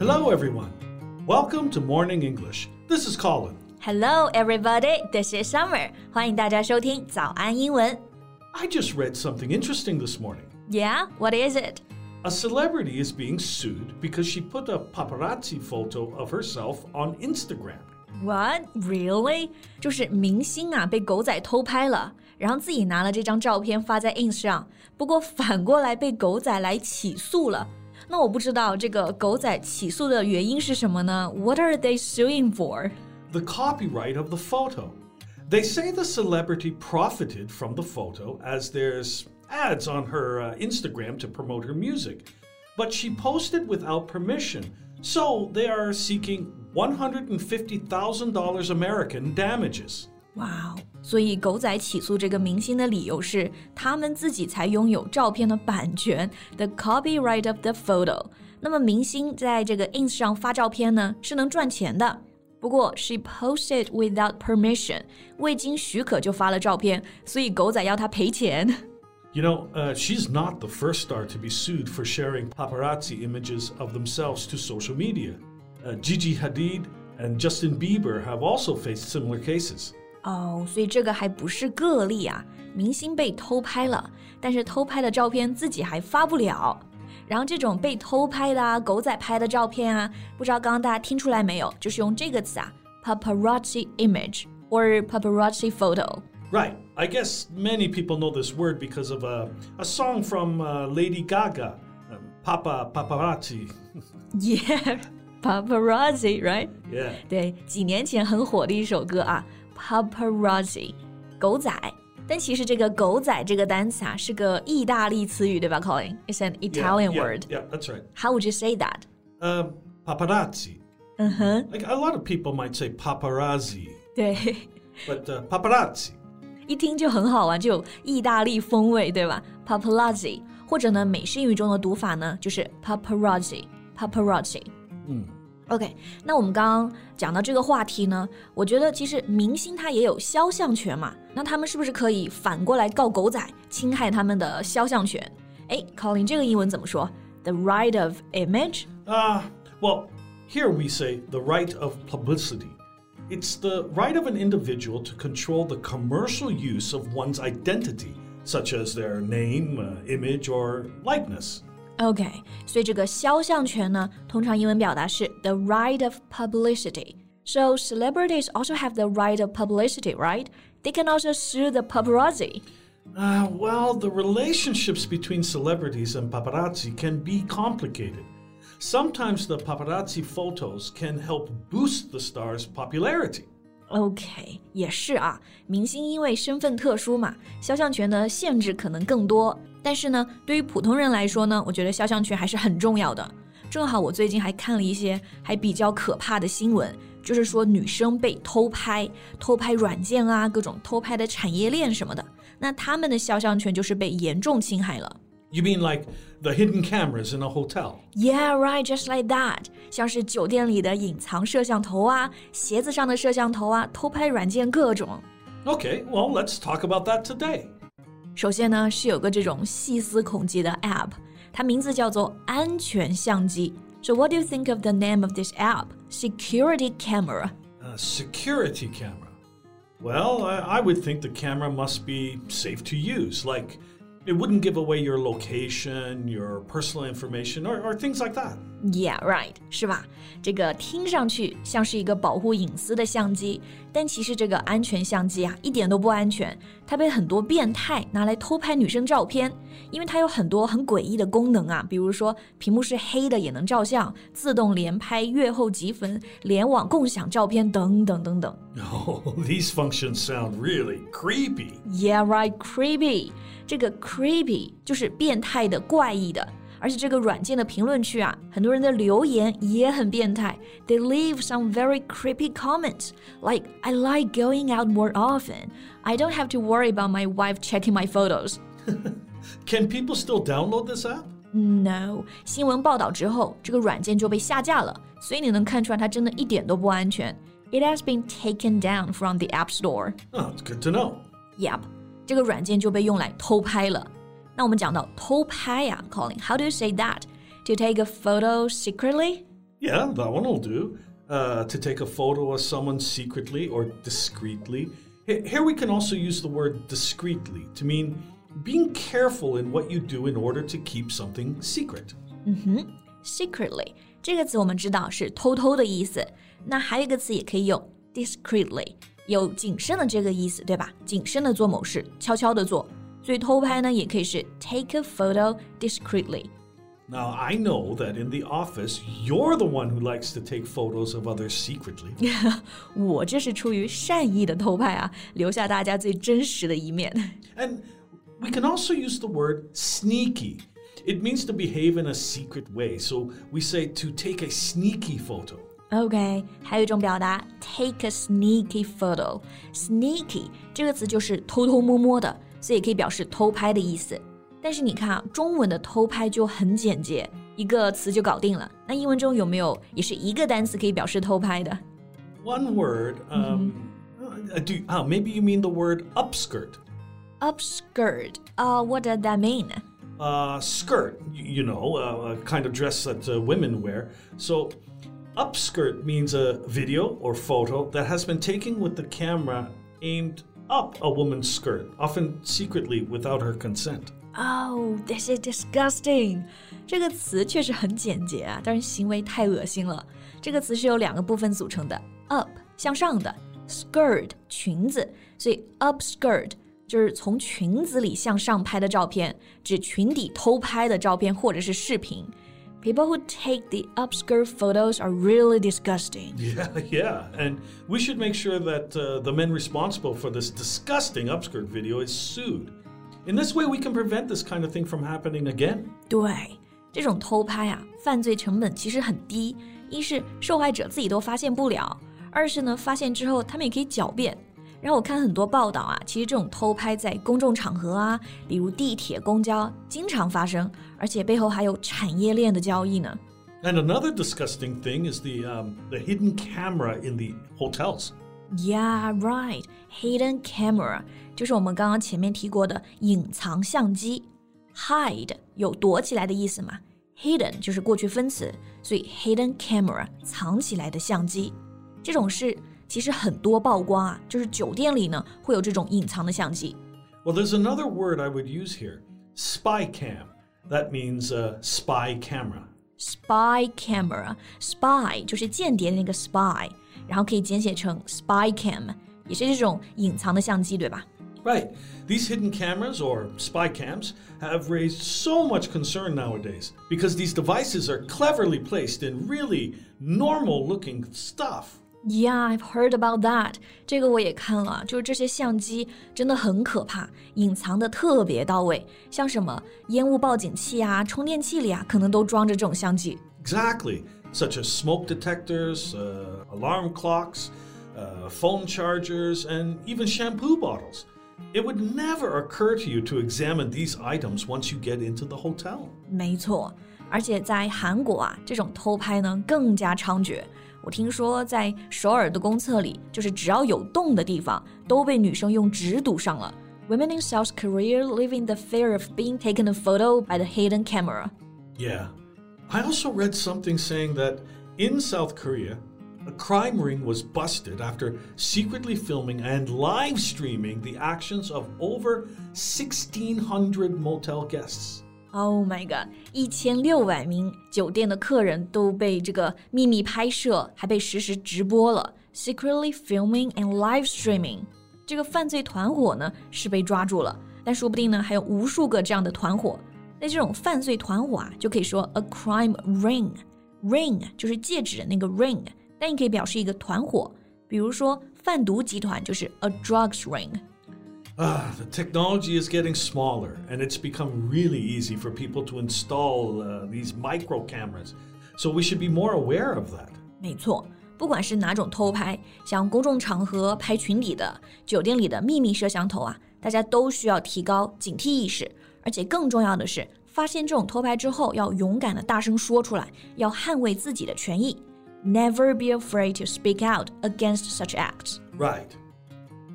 Hello, everyone. Welcome to Morning English. This is Colin. Hello, everybody. This is Summer. 欢迎大家收听早安英文。 I just read something interesting this morning. Yeah, what is it? A celebrity is being sued because she put a paparazzi photo of herself on Instagram. What? Really? 就是明星啊被狗仔偷拍了，然后自己拿了这张照片发在 ins 上，不过反过来被狗仔来起诉了。 那我不知道这个狗仔起诉的原因是什么呢？What are they suing for? The copyright of the photo. They say the celebrity profited from the photo as there's ads on her uh, Instagram to promote her music. But she posted without permission, so they are seeking $150,000 American damages. 哇哦！所以狗仔起诉这个明星的理由是，他们自己才拥有照片的版权，the copyright of the photo。那么明星在这个 ins 上发照片呢，是能赚钱的。不过 she posted without permission，未经许可就发了照片，所以狗仔要他赔钱。 You know, uh, she's not the first star to be sued for sharing paparazzi images of themselves to social media. Uh, Gigi Hadid and Justin Bieber have also faced similar cases. 哦，所以这个还不是个例啊！明星被偷拍了，但是偷拍的照片自己还发不了。然后这种被偷拍的啊，狗仔拍的照片啊，不知道刚刚大家听出来没有？就是用这个词啊，paparazzi image or paparazzi photo。Right. I guess many people know this word because of a, a song from uh, Lady Gaga, um, Papa Paparazzi. Yeah, paparazzi, right? Yeah. 对，几年前很火的一首歌啊 ，paparazzi，狗仔。但其实这个“狗仔”这个单词啊，是个意大利词语，对吧，Colin？It's an Yeah, Italian yeah, word. Yeah, that's right. How would you say that? Um, paparazzi. 嗯哼， Like a lot of people might say paparazzi, 对， but uh, paparazzi. 一听就很好玩，就有意大利风味，对吧？paparazzi，或者呢，美式英语中的读法呢，就是 paparazzi，paparazzi。嗯 OK，那我们刚刚讲到这个话题呢，我觉得其实明星他也有肖像权嘛，那他们是不是可以反过来告狗仔侵害他们的肖像权？哎，Colin，这个英文怎么说？The right of image？ Uh, well, here we say the right of publicity. It's the right of an individual to control the commercial use of one's identity, such as their name, uh, image, or likeness. OK，所以这个肖像权呢，通常英文表达是 the right of publicity。So celebrities also have the right of publicity, right? They can also sue the paparazzi. Uh, well, the relationships between celebrities and paparazzi can be complicated. Sometimes the paparazzi photos can help boost the star's popularity. OK，也是啊，明星因为身份特殊嘛，肖像权的限制可能更多。 但是呢，对于普通人来说呢，我觉得肖像权还是很重要的。正好我最近还看了一些还比较可怕的新闻，就是说女生被偷拍、偷拍软件啊，各种偷拍的产业链什么的，那他们的肖像权就是被严重侵害了。 You mean like the hidden cameras in a hotel? Yeah, right, just like that。像是酒店里的隐藏摄像头啊，鞋子上的摄像头啊，偷拍软件各种。 Okay, well, let's talk about that today. 首先呢，是有个这种细思恐极的 app，它名字叫做安全相机。So what do you think of the name of this app? Security camera. A security camera. Well, I, I would think the camera must be safe to use, like it wouldn't give away your location, your personal information, or, or things like that. Yeah, right，是吧？这个听上去像是一个保护隐私的相机，但其实这个安全相机啊，一点都不安全。它被很多变态拿来偷拍女生照片，因为它有很多很诡异的功能啊，比如说屏幕是黑的也能照相，自动连拍、阅后积分、联网共享照片等等等等。Oh, these functions sound really creepy. Yeah, right, creepy。这个 creepy 就是变态的、怪异的。而且这个软件的评论区啊，很多人的留言也很变态。They leave some very creepy comments, like "I like going out more often. I don't have to worry about my wife checking my photos." Can people still download this app? No，新闻报道之后，这个软件就被下架了，所以你能看出来它真的一点都不安全。It has been taken down from the App Store. Oh, it's good to know. Yep，这个软件就被用来偷拍了。 那我们讲到偷拍呀、c o l i n how do you say that? To take a photo secretly? Yeah, that one will do. Uh, to take a photo of someone secretly or discreetly. H- Here we can also use the word discreetly to mean being careful in what you do in order to keep something secret. secretly 这个词我们知道是偷偷的意思，那还有一个词也可以用 discreetly，有谨慎的这个意思，对吧？谨慎的做某事，悄悄的做。 所以偷拍呢，也可以是 take a photo discreetly。 Now, I know that in the office, you're the one who likes to take photos of others secretly. 我这是出于善意的偷拍啊，留下大家最真实的一面。 And we can also use the word sneaky. It means to behave in a secret way. So we say to take a sneaky photo. OK，还有一种表达，take a sneaky photo。sneaky 这个词就是偷偷摸摸的， 所以也可以表示偷拍的意思。但是你看啊，中文的偷拍就很简洁，一个词就搞定了。那英文中有没有也是一个单词可以表示偷拍的？ One word. Um, uh, do, oh, maybe you mean the word upskirt. Upskirt. Uh, what does that mean? Uh, skirt, y- you know, uh, a kind of dress that uh, women wear. So, upskirt means a video or photo that has been taken with the camera aimed up a woman's skirt, often secretly without her consent. Oh, this is disgusting. 这个词确实很简洁啊，但是行为太恶心了。这个词是由两个部分组成的，up 向上的，skirt 裙子，所以 upskirt 就是从裙子里向上拍的照片，指裙底偷拍的照片或者是视频。 People who take the upskirt photos are really disgusting. Yeah, yeah. And we should make sure that uh, the men responsible for this disgusting upskirt video is sued. In this way, we can prevent this kind of thing from happening again. 对，这种偷拍啊，犯罪成本其实很低。一是受害者自己都发现不了，二是呢，发现之后他们也可以狡辩。 然后我看很多报道啊，其实这种偷拍在公众场合啊，比如地铁、公交，经常发生，而且背后还有产业链的交易呢。And another disgusting thing is the um, the hidden camera in the hotels. Yeah, right. Hidden camera 就是我们刚刚前面提过的隐藏相机。Hide 有躲起来的意思嘛？Hidden 就是过去分词，所以 hidden camera 藏起来的相机。这种事其实很多曝光啊，就是酒店里呢会有这种隐藏的相机。 Well, there's another word I would use here spy cam. That means uh, spy camera. Spy camera, spy 就是间谍的那个 spy，然后可以简写成 spy cam，也是这种隐藏的相机，对吧？ Right. These hidden cameras or spy cams have raised so much concern nowadays because these devices are cleverly placed in really normal looking stuff. Yeah, I've heard about that. 这个我也看了，就是这些相机真的很可怕，隐藏的特别到位，像什么烟雾报警器啊、充电器里啊，可能都装着这种相机。 Exactly. Such as smoke detectors, uh, alarm clocks, uh, phone chargers, and even shampoo bottles. It would never occur to you to examine these items once you get into the hotel. 没错，而且在韩国啊，这种偷拍呢更加猖獗。 我听说在首尔的公厕里，就是只要有洞的地方，都被女生用纸堵上了。Women in South Korea live in the fear of being taken a photo by the hidden camera. Yeah. I also read something saying that in South Korea, a crime ring was busted after secretly filming and live streaming the actions of over 1,600 motel guests. Oh my god！一千六百名酒店的客人都被这个秘密拍摄，还被实时直播了，secretly filming and live streaming。这个犯罪团伙呢是被抓住了，但说不定呢还有无数个这样的团伙。那这种犯罪团伙啊，就可以说 a crime ring。ring 就是戒指的那个 ring，但也可以表示一个团伙。比如说贩毒集团就是 a drugs ring。Ah, the technology is getting smaller, and it's become really easy for people to install uh, these micro cameras. So we should be more aware of that. 没错，不管是哪种偷拍，像公众场合拍群体的、酒店里的秘密摄像头啊，大家都需要提高警惕意识。而且更重要的是，发现这种偷拍之后，要勇敢的大声说出来，要捍卫自己的权益。Never be afraid to speak out against such acts. Right.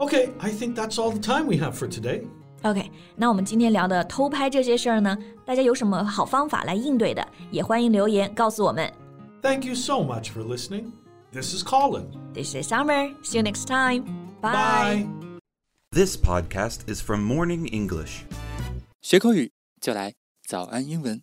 Okay, I think that's all the time we have for today. Okay, 那我们今天聊的偷拍这些事儿呢，大家有什么好方法来应对的，也欢迎留言告诉我们。Thank you so much for listening. This is Colin. This is Summer. See you next time. Bye. Bye. This podcast is from Morning English. 学口语就来早安英文。